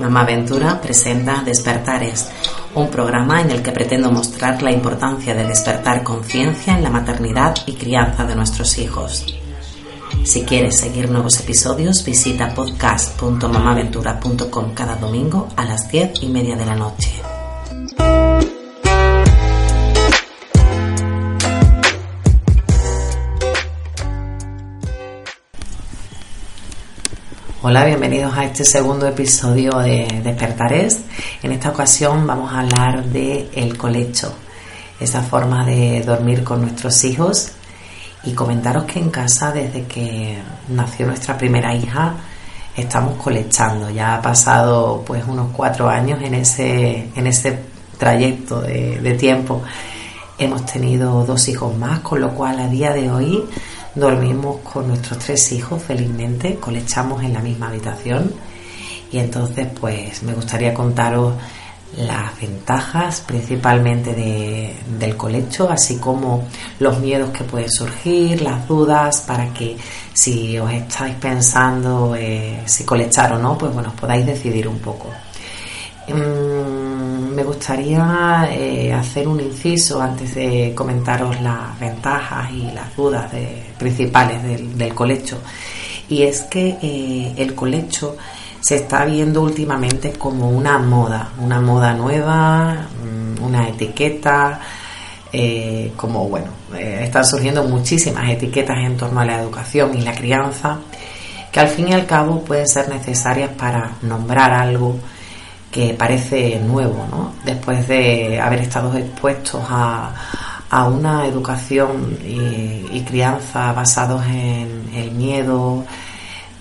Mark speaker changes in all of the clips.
Speaker 1: Mamá Ventura presenta Despertares, un programa en el que pretendo mostrar la importancia de despertar conciencia en la maternidad y crianza de nuestros hijos. Si quieres seguir nuevos episodios, visita podcast.mamaventura.com cada domingo a las 10 y media de la noche. Hola, bienvenidos a este segundo episodio de Despertares. En esta ocasión vamos a hablar de el colecho, esa forma de dormir con nuestros hijos y comentaros que en casa desde que nació nuestra primera hija estamos colechando. Ya ha pasado pues unos cuatro años en ese, en ese trayecto de, de tiempo. Hemos tenido dos hijos más, con lo cual a día de hoy dormimos con nuestros tres hijos felizmente, colechamos en la misma habitación y entonces pues me gustaría contaros las ventajas principalmente de, del colecho, así como los miedos que pueden surgir, las dudas, para que si os estáis pensando eh, si colechar o no, pues bueno, podáis decidir un poco. Mm, me gustaría eh, hacer un inciso antes de comentaros las ventajas y las dudas principales del, colecho. Y es que eh, el colecho se está viendo últimamente como una moda, una moda nueva, mm, una etiqueta, eh, como bueno, están surgiendo muchísimas etiquetas en torno a la educación y la crianza, que al fin y al cabo pueden ser necesarias para nombrar algo que parece nuevo, ¿no? Después de haber estado expuestos a, una educación y, crianza basados en el miedo,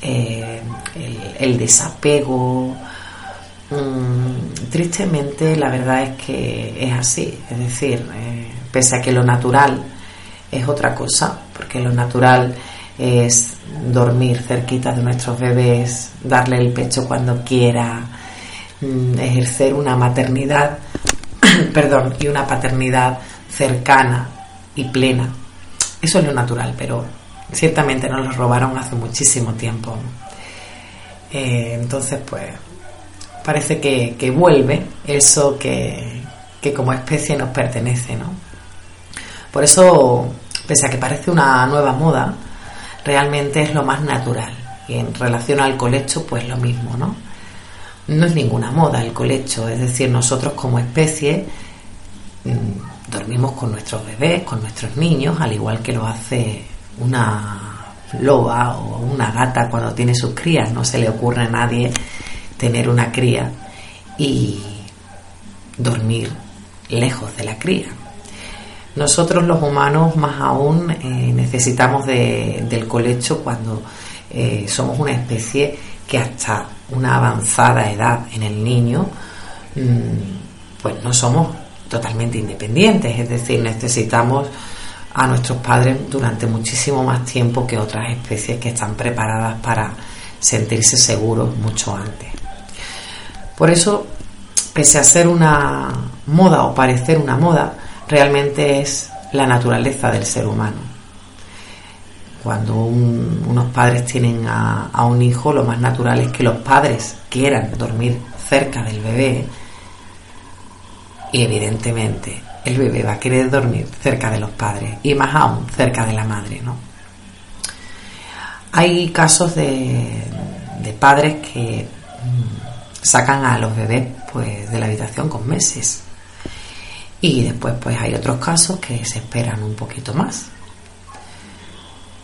Speaker 1: eh, el, desapego. Mm, tristemente, la verdad es que es así. Es decir, eh, pese a que lo natural es otra cosa, porque lo natural es dormir cerquita de nuestros bebés, darle el pecho cuando quiera, ejercer una maternidad, perdón, y una paternidad cercana y plena. Eso es lo natural, pero ciertamente nos lo robaron hace muchísimo tiempo. Eh, entonces, pues, parece que, que vuelve eso que, que, como especie nos pertenece, ¿no? Por eso, pese a que parece una nueva moda, realmente es lo más natural. Y en relación al colecho, pues lo mismo, ¿no? No es ninguna moda el colecho, es decir, nosotros como especie mm, dormimos con nuestros bebés, con nuestros niños, al igual que lo hace una loba o una gata cuando tiene sus crías. No se le ocurre a nadie tener una cría y dormir lejos de la cría. Nosotros los humanos más aún eh, necesitamos del colecho cuando eh, somos una especie que hasta una avanzada edad en el niño, mm, pues no somos totalmente independientes, es decir, necesitamos a nuestros padres durante muchísimo más tiempo que otras especies que están preparadas para sentirse seguros mucho antes. Por eso, pese a ser una moda o parecer una moda, realmente es la naturaleza del ser humano. Cuando unos padres tienen a, un hijo, lo más natural es que los padres quieran dormir cerca del bebé. Y evidentemente el bebé va a querer dormir cerca de los padres y más aún cerca de la madre, ¿no? Hay casos de, de padres que mm, sacan a los bebés pues de la habitación con meses. Y después pues hay otros casos que se esperan un poquito más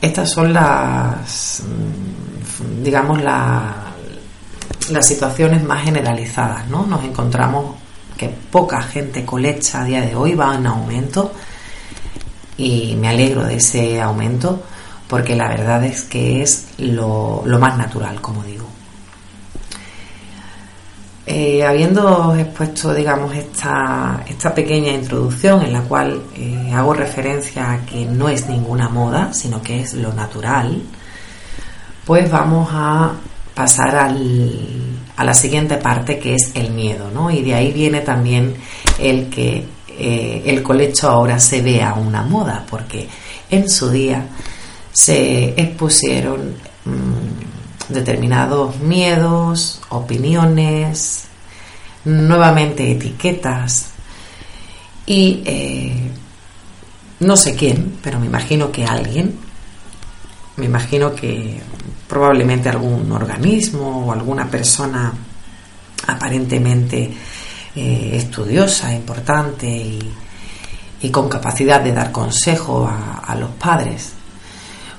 Speaker 1: estas son las, mm, digamos, las situaciones más generalizadas, ¿no? Nos encontramos que poca gente colecha a día de hoy va en aumento y me alegro de ese aumento porque la verdad es que es lo, más natural, como digo. Eh, habiendo expuesto, digamos, esta, esta, pequeña introducción en la cual eh, hago referencia a que no es ninguna moda, sino que es lo natural, pues vamos a pasar a la siguiente parte que es el miedo, ¿no? Y de ahí viene también el que eh, el colecho ahora se vea una moda, porque en su día se expusieron mm, determinados miedos, opiniones, nuevamente etiquetas. Y eh, no sé quién, pero me imagino que alguien, me imagino que probablemente algún organismo o alguna persona aparentemente eh, estudiosa, importante y, con capacidad de dar consejo a, los padres,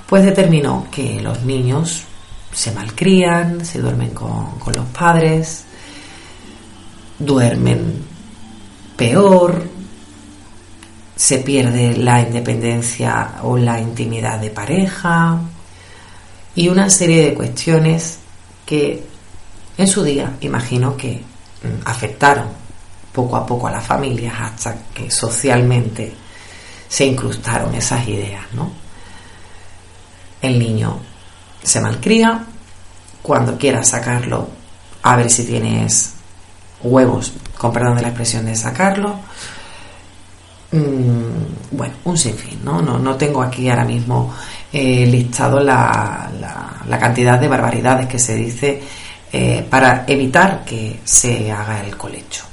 Speaker 1: pues determinó que los niños se malcrían, se duermen con, con los padres, duermen peor, se pierde la independencia o la intimidad de pareja y una serie de cuestiones que en su día imagino que mm, afectaron poco a poco a las familias hasta que socialmente se incrustaron esas ideas, ¿no? El niño se malcría, cuando quieras sacarlo, a ver si tienes huevos, con perdón de la expresión de sacarlo. Mm, bueno, un sinfín, ¿no? ¿no? No tengo aquí ahora mismo eh, listado la, la, cantidad de barbaridades que se dice eh, para evitar que se haga el colecho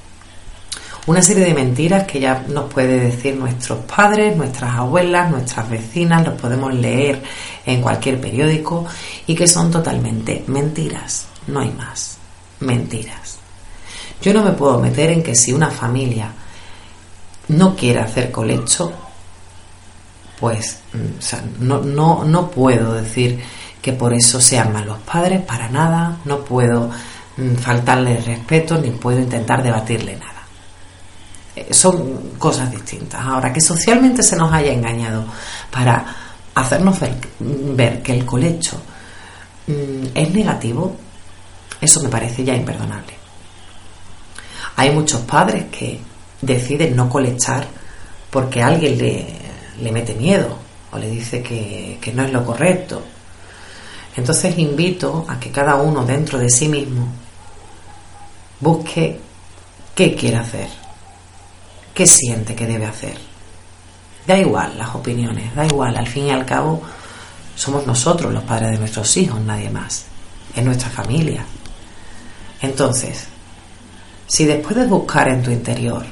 Speaker 1: una serie de mentiras que ya nos puede decir nuestros padres, nuestras abuelas, nuestras vecinas, los podemos leer en cualquier periódico y que son totalmente mentiras, no hay más, mentiras. Yo no me puedo meter en que si una familia no quiere hacer colecho, pues mm, no, no, no puedo decir que por eso sean malos padres, para nada, no puedo mm, faltarle respeto ni puedo intentar debatirle nada. Eh, son cosas distintas. Ahora, que socialmente se nos haya engañado para hacernos ver, que el colecho mm, es negativo, eso me parece ya imperdonable. Hay muchos padres que deciden no colechar porque alguien le, le mete miedo o le dice que, que no es lo correcto. Entonces invito a que cada uno dentro de sí mismo busque qué quiere hacer qué siente que debe hacer. Da igual las opiniones, da igual, al fin y al cabo somos nosotros los padres de nuestros hijos, nadie más, es nuestra familia. Entonces, si después de buscar en tu interior,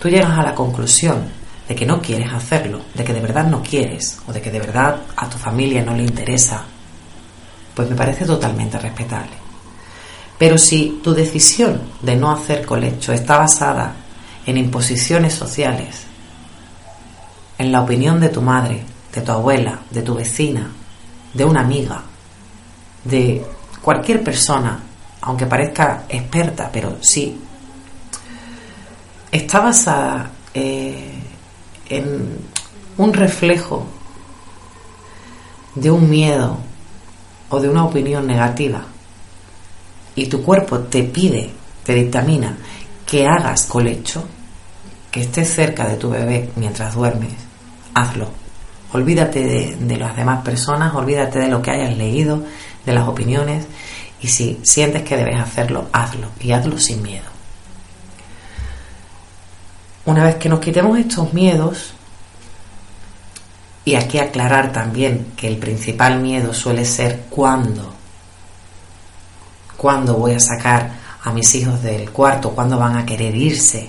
Speaker 1: tú llegas a la conclusión de que no quieres hacerlo, de que de verdad no quieres, o de que de verdad a tu familia no le interesa, pues me parece totalmente respetable. Pero si tu decisión de no hacer colecho está basada en imposiciones sociales, en la opinión de tu madre, de tu abuela, de tu vecina, de una amiga, de cualquier persona, aunque parezca experta, pero sí, está basada eh, en un reflejo de un miedo o de una opinión negativa y tu cuerpo te pide, te dictamina que hagas colecho, que estés cerca de tu bebé mientras duermes, hazlo. Olvídate de, las demás personas, olvídate de lo que hayas leído, de las opiniones, y si sientes que debes hacerlo, hazlo y hazlo sin miedo. Una vez que nos quitemos estos miedos, y aquí aclarar también que el principal miedo suele ser cuándo, cuándo voy a sacar a mis hijos del cuarto, cuando van a querer irse.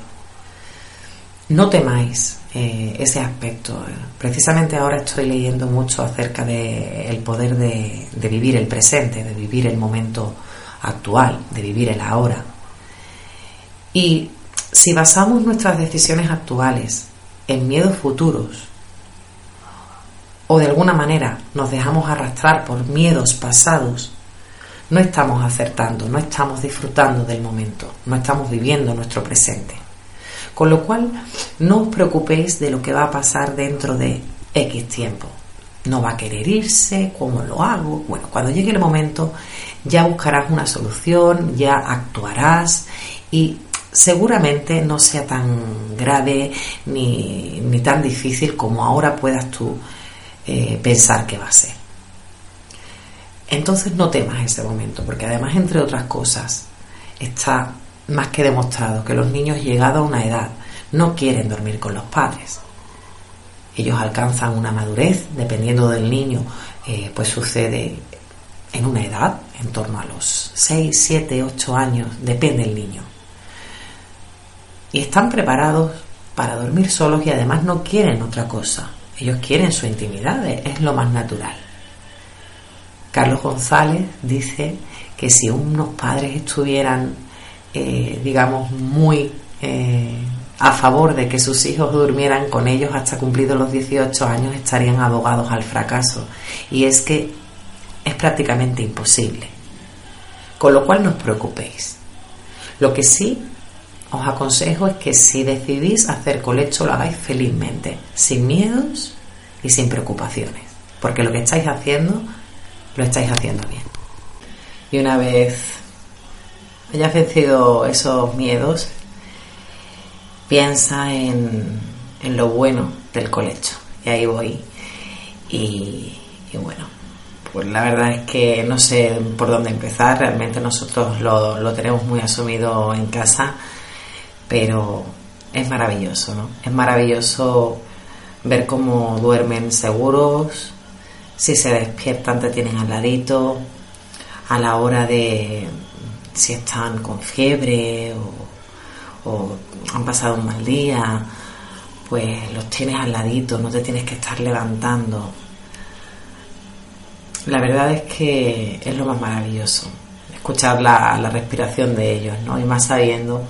Speaker 1: No temáis eh, ese aspecto. Precisamente ahora estoy leyendo mucho acerca del poder de, de vivir el presente, de vivir el momento actual, de vivir el ahora. Y si basamos nuestras decisiones actuales en miedos futuros, o de alguna manera nos dejamos arrastrar por miedos pasados, no estamos acertando, no estamos disfrutando del momento, no estamos viviendo nuestro presente. Con lo cual, no os preocupéis de lo que va a pasar dentro de X tiempo. No va a querer irse, ¿cómo lo hago? Bueno, cuando llegue el momento ya buscarás una solución, ya actuarás y seguramente no sea tan grave ni, tan difícil como ahora puedas tú eh, pensar que va a ser. Entonces no temas ese momento, porque además, entre otras cosas, está más que demostrado que los niños llegados a una edad no quieren dormir con los padres. Ellos alcanzan una madurez, dependiendo del niño, eh, pues sucede en una edad, en torno a los 6, 7, 8 años, depende del niño. Y están preparados para dormir solos y además no quieren otra cosa. Ellos quieren su intimidad, es lo más natural. Carlos González dice que si unos padres estuvieran, eh, digamos, muy eh, a favor de que sus hijos durmieran con ellos hasta cumplidos los 18 años, estarían abogados al fracaso. Y es que es prácticamente imposible. Con lo cual no os preocupéis. Lo que sí os aconsejo es que si decidís hacer colecho lo hagáis felizmente, sin miedos y sin preocupaciones. Porque lo que estáis haciendo lo estáis haciendo bien. Y una vez hayas vencido esos miedos, piensa en, en lo bueno del colecho. Y ahí voy. Y, bueno, pues la verdad es que no sé por dónde empezar. Realmente nosotros lo, lo tenemos muy asumido en casa, pero es maravilloso, ¿no? Es maravilloso ver cómo duermen seguros, si se despiertan te tienen al ladito, a la hora de si están con fiebre o, han pasado un mal día, pues los tienes al ladito, no te tienes que estar levantando. La verdad es que es lo más maravilloso, escuchar la, la respiración de ellos, ¿no? Y más sabiendo,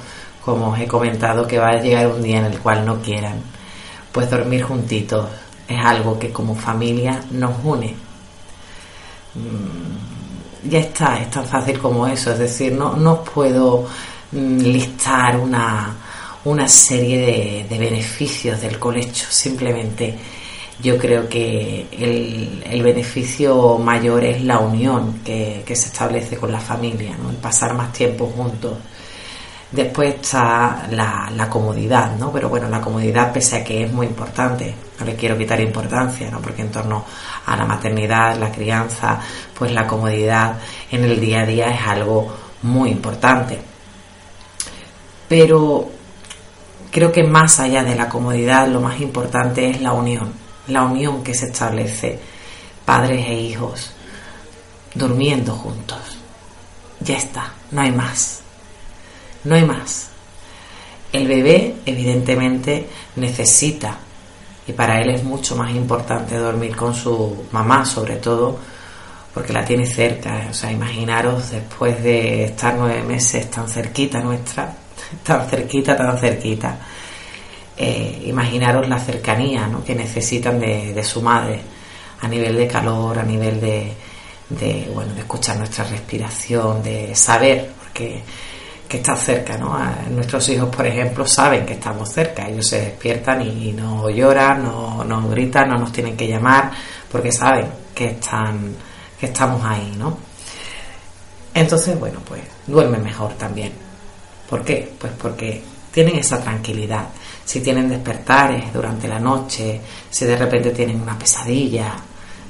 Speaker 1: como os he comentado, que va a llegar un día en el cual no quieran, pues dormir juntitos, es algo que como familia nos une. Mm, ya está, es tan fácil como eso, es decir, no, no puedo mm, listar una, una serie de, beneficios del colecho, simplemente yo creo que el, beneficio mayor es la unión que, que, se establece con la familia, ¿no? el pasar más tiempo juntos Después está la, comodidad, ¿no? Pero bueno, la comodidad, pese a que es muy importante, no le quiero quitar importancia, ¿no? Porque en torno a la maternidad, la crianza, pues la comodidad en el día a día es algo muy importante. Pero creo que más allá de la comodidad, lo más importante es la unión, la unión que se establece padres e hijos durmiendo juntos. Ya está, no hay más no hay más. El bebé evidentemente necesita, y para él es mucho más importante dormir con su mamá, sobre todo porque la tiene cerca. O sea, imaginaros después de estar nueve meses tan cerquita nuestra, tan cerquita, tan cerquita. Eh, imaginaros la cercanía ¿no? que necesitan de, su madre a nivel de calor, a nivel de, de, bueno, de escuchar nuestra respiración, de saber, porque que está cerca, ¿no? nuestros hijos, por ejemplo, saben que estamos cerca, ellos se despiertan y, no lloran, no, no, gritan, no nos tienen que llamar, porque saben que están, que estamos ahí, ¿no? Entonces, bueno, pues duermen mejor también. ¿Por qué? Pues porque tienen esa tranquilidad. Si tienen despertares durante la noche, si de repente tienen una pesadilla,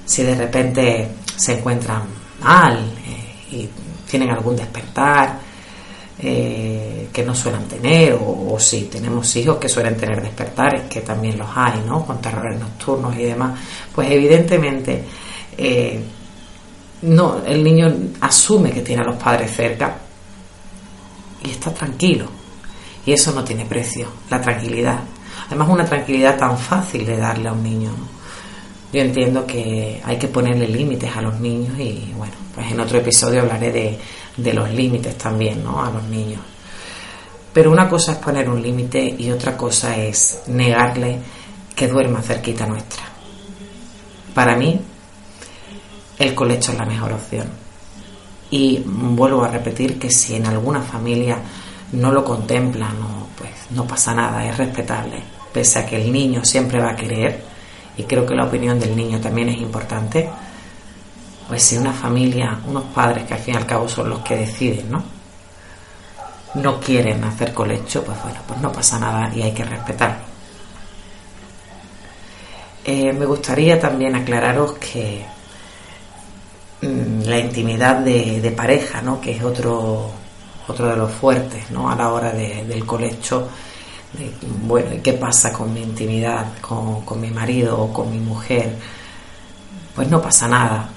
Speaker 1: si de repente se encuentran mal eh, y tienen algún despertar, eh, que no suelen tener, o, si tenemos hijos que suelen tener despertares, que también los hay, ¿no? Con terrores nocturnos y demás, pues evidentemente eh, no, el niño asume que tiene a los padres cerca y está tranquilo. Y eso no tiene precio, la tranquilidad. Además, una tranquilidad tan fácil de darle a un niño. Yo entiendo que hay que ponerle límites a los niños y bueno, pues en otro episodio hablaré de, de los límites también, ¿no? A los niños. Pero una cosa es poner un límite y otra cosa es negarle que duerma cerquita nuestra. Para mí, el colecho es la mejor opción. Y vuelvo a repetir que si en alguna familia no lo contemplan pues no pasa nada, es respetable, pese a que el niño siempre va a querer, y creo que la opinión del niño también es importante, pues si una familia, unos padres que al fin y al cabo son los que deciden, ¿no? No quieren hacer colecho, pues bueno, pues no pasa nada y hay que respetarlo. Eh, me gustaría también aclararos que mm, la intimidad de, pareja, ¿no? que es otro, otro de los fuertes ¿no? a la hora del colecho, de, bueno, ¿qué pasa con mi intimidad, con, con mi marido o con mi mujer? Pues no pasa nada,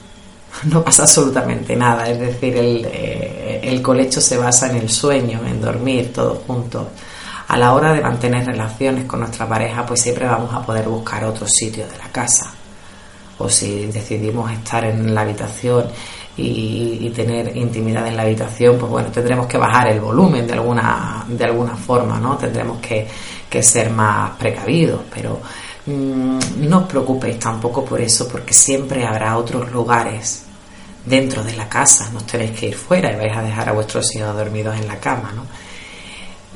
Speaker 1: no pasa absolutamente nada, es decir, el, eh, el colecho se basa en el sueño, en dormir todos juntos a la hora de mantener relaciones con nuestra pareja, pues siempre vamos a poder buscar otro sitio de la casa. O si decidimos estar en la habitación y, tener intimidad en la habitación, pues bueno, tendremos que bajar el volumen de alguna, de alguna forma, ¿no? Tendremos que, ser más precavidos, pero mm, no os preocupéis tampoco por eso, porque siempre habrá otros lugares dentro de la casa, no tenéis que ir fuera y vais a dejar a vuestros hijos dormidos en la cama, ¿no?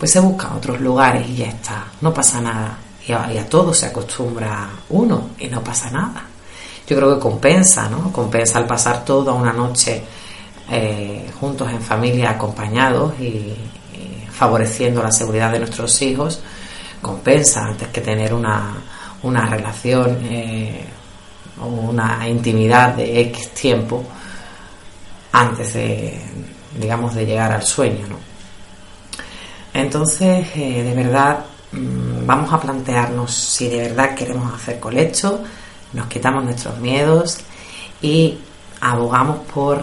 Speaker 1: pues se buscan otros lugares y ya está, no pasa nada. Y a, todo se acostumbra uno y no pasa nada. Yo creo que compensa, ¿no? Compensa al pasar toda una noche eh, juntos en familia, acompañados y, favoreciendo la seguridad de nuestros hijos, compensa antes que tener una, una relación eh, o una intimidad de X tiempo antes de, digamos, de llegar al sueño, ¿no? Entonces, eh, de verdad, mm, vamos a plantearnos si de verdad queremos hacer colecho, nos quitamos nuestros miedos y abogamos por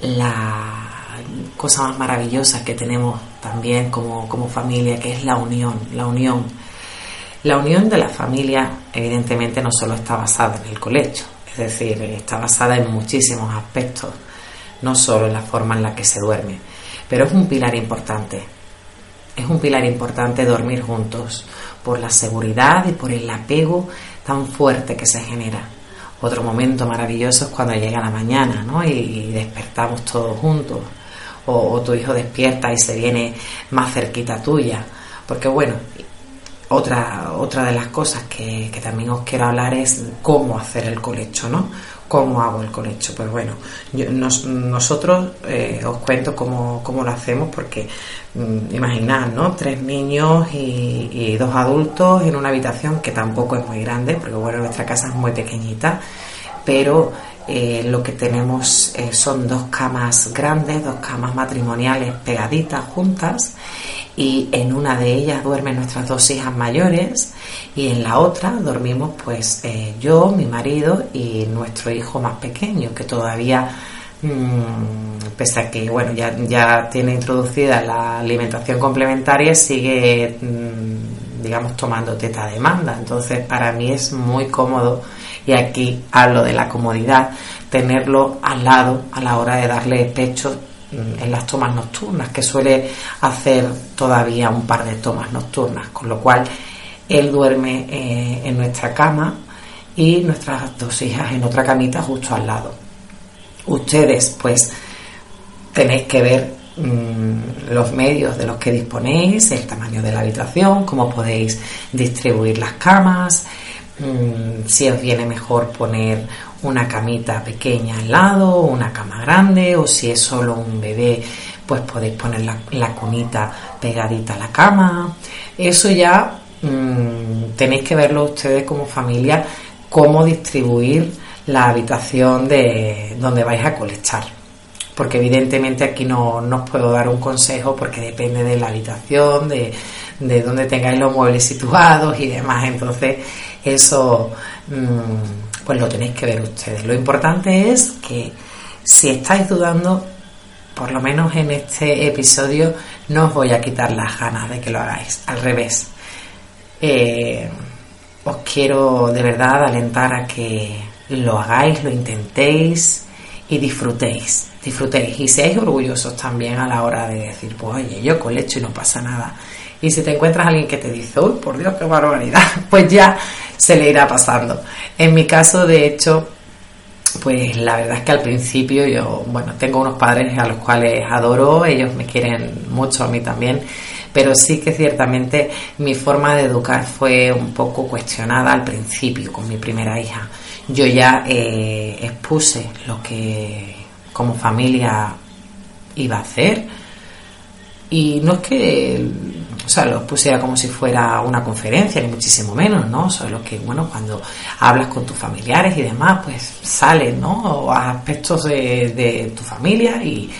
Speaker 1: la cosa más maravillosa que tenemos también como, como familia, que es la unión, la unión. La unión de la familia, evidentemente, no solo está basada en el colecho, es decir, está basada en muchísimos aspectos, no solo en la forma en la que se duerme, pero es un pilar importante es un pilar importante dormir juntos por la seguridad y por el apego tan fuerte que se genera. Otro momento maravilloso es cuando llega la mañana ¿no? y, despertamos todos juntos. O, tu hijo despierta y se viene más cerquita tuya. Porque bueno, otra, otra de las cosas que, que también os quiero hablar es cómo hacer el colecho, ¿no? ¿Cómo hago el colecho? Pues bueno, nosotros eh, os cuento cómo, lo hacemos porque mm, imaginad, ¿no? Tres niños y, dos adultos en una habitación que tampoco es muy grande, porque bueno, nuestra casa es muy pequeñita, pero eh, lo que tenemos eh, son dos camas grandes, dos camas matrimoniales pegaditas juntas y en una de ellas duermen nuestras dos hijas mayores y en la otra dormimos pues eh, yo, mi marido y nuestro hijo más pequeño que todavía mm, pese a que bueno ya, ya tiene introducida la alimentación complementaria sigue mm, digamos tomando teta demanda entonces para mí es muy cómodo y aquí hablo de la comodidad tenerlo al lado a la hora de darle pecho en las tomas nocturnas, que suele hacer todavía un par de tomas nocturnas, con lo cual él duerme eh, en nuestra cama y nuestras dos hijas en otra camita justo al lado. Ustedes pues tenéis que ver mm, los medios de los que disponéis, el tamaño de la habitación, cómo podéis distribuir las camas, mm, si os viene mejor poner una camita pequeña al lado, una cama grande, o si es solo un bebé, pues podéis poner la, cunita pegadita a la cama. Eso ya mm, tenéis que verlo ustedes como familia, cómo distribuir la habitación de donde vais a colectar. Porque evidentemente aquí no, os puedo dar un consejo porque depende de la habitación, de, de dónde tengáis los muebles situados y demás. Entonces, eso mm, pues lo tenéis que ver ustedes. Lo importante es que si estáis dudando, por lo menos en este episodio, no os voy a quitar las ganas de que lo hagáis. Al revés. Eh, os quiero de verdad alentar a que lo hagáis, lo intentéis y disfrutéis. Disfrutéis y seáis orgullosos también a la hora de decir, pues oye, yo colecho y no pasa nada. Y si te encuentras alguien que te dice, uy, por Dios, qué barbaridad, pues ya se le irá pasando. En mi caso, de hecho, pues la verdad es que al principio yo, bueno, tengo unos padres a los cuales adoro, ellos me quieren mucho a mí también, pero sí que ciertamente mi forma de educar fue un poco cuestionada al principio con mi primera hija. Yo ya eh, expuse lo que como familia iba a hacer y no es que o sea, lo pusiera como si fuera una conferencia, ni muchísimo menos, ¿no? Solo que, bueno, cuando hablas con tus familiares y demás, pues salen, ¿no? Aspectos de, tu familia y,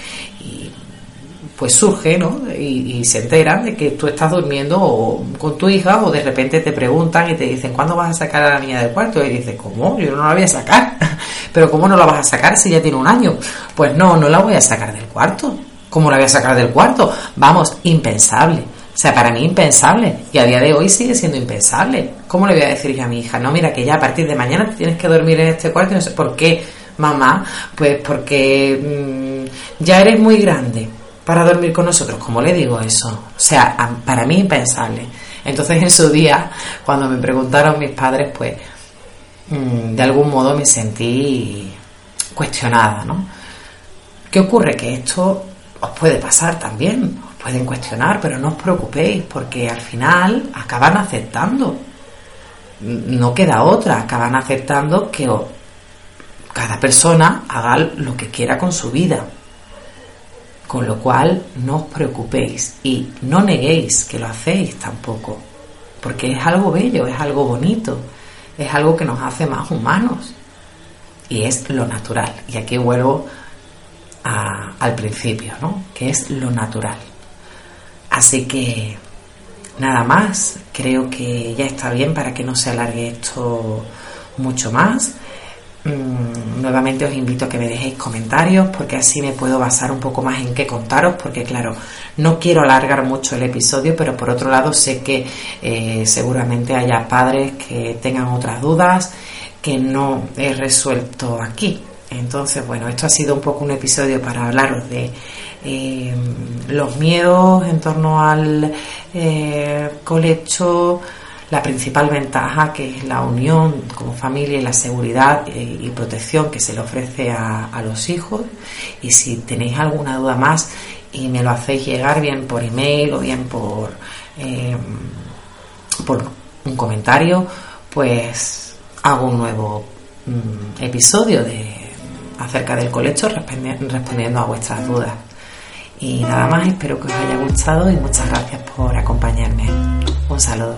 Speaker 1: pues surge, ¿no? Y, se enteran de que tú estás durmiendo con tu hija o de repente te preguntan y te dicen, ¿cuándo vas a sacar a la niña del cuarto? Y dices, ¿cómo? Yo no la voy a sacar. Pero ¿cómo no la vas a sacar si ya tiene un año? Pues no, no la voy a sacar del cuarto. ¿Cómo la voy a sacar del cuarto? Vamos, impensable. O sea, para mí impensable. Y a día de hoy sigue siendo impensable. ¿Cómo le voy a decir yo a mi hija? No, mira, que ya a partir de mañana tienes que dormir en este cuarto y no sé por qué, mamá. Pues porque mm, ya eres muy grande para dormir con nosotros. ¿Cómo le digo eso? O sea, para mí impensable. Entonces en su día, cuando me preguntaron mis padres, pues mm, de algún modo me sentí cuestionada, ¿no? ¿Qué ocurre? Que esto os puede pasar también pueden cuestionar, pero no os preocupéis porque al final acaban aceptando. No queda otra, acaban aceptando que cada persona haga lo que quiera con su vida. Con lo cual no os preocupéis y no neguéis que lo hacéis tampoco, porque es algo bello, es algo bonito, es algo que nos hace más humanos y es lo natural. Y aquí vuelvo al principio, ¿no? Que es lo natural. Así que nada más, creo que ya está bien para que no se alargue esto mucho más. Mm, nuevamente os invito a que me dejéis comentarios porque así me puedo basar un poco más en qué contaros porque claro, no quiero alargar mucho el episodio pero por otro lado sé que eh, seguramente haya padres que tengan otras dudas que no he resuelto aquí. Entonces, bueno, esto ha sido un poco un episodio para hablaros de eh, los miedos en torno al eh, colecho, la principal ventaja que es la unión como familia y la seguridad eh, y protección que se le ofrece a, los hijos. Y si tenéis alguna duda más y me lo hacéis llegar bien por email o bien por, por un comentario, pues hago un nuevo mm, episodio de acerca del colecho respondiendo a vuestras dudas. Y nada más, espero que os haya gustado y muchas gracias por acompañarme. Un saludo.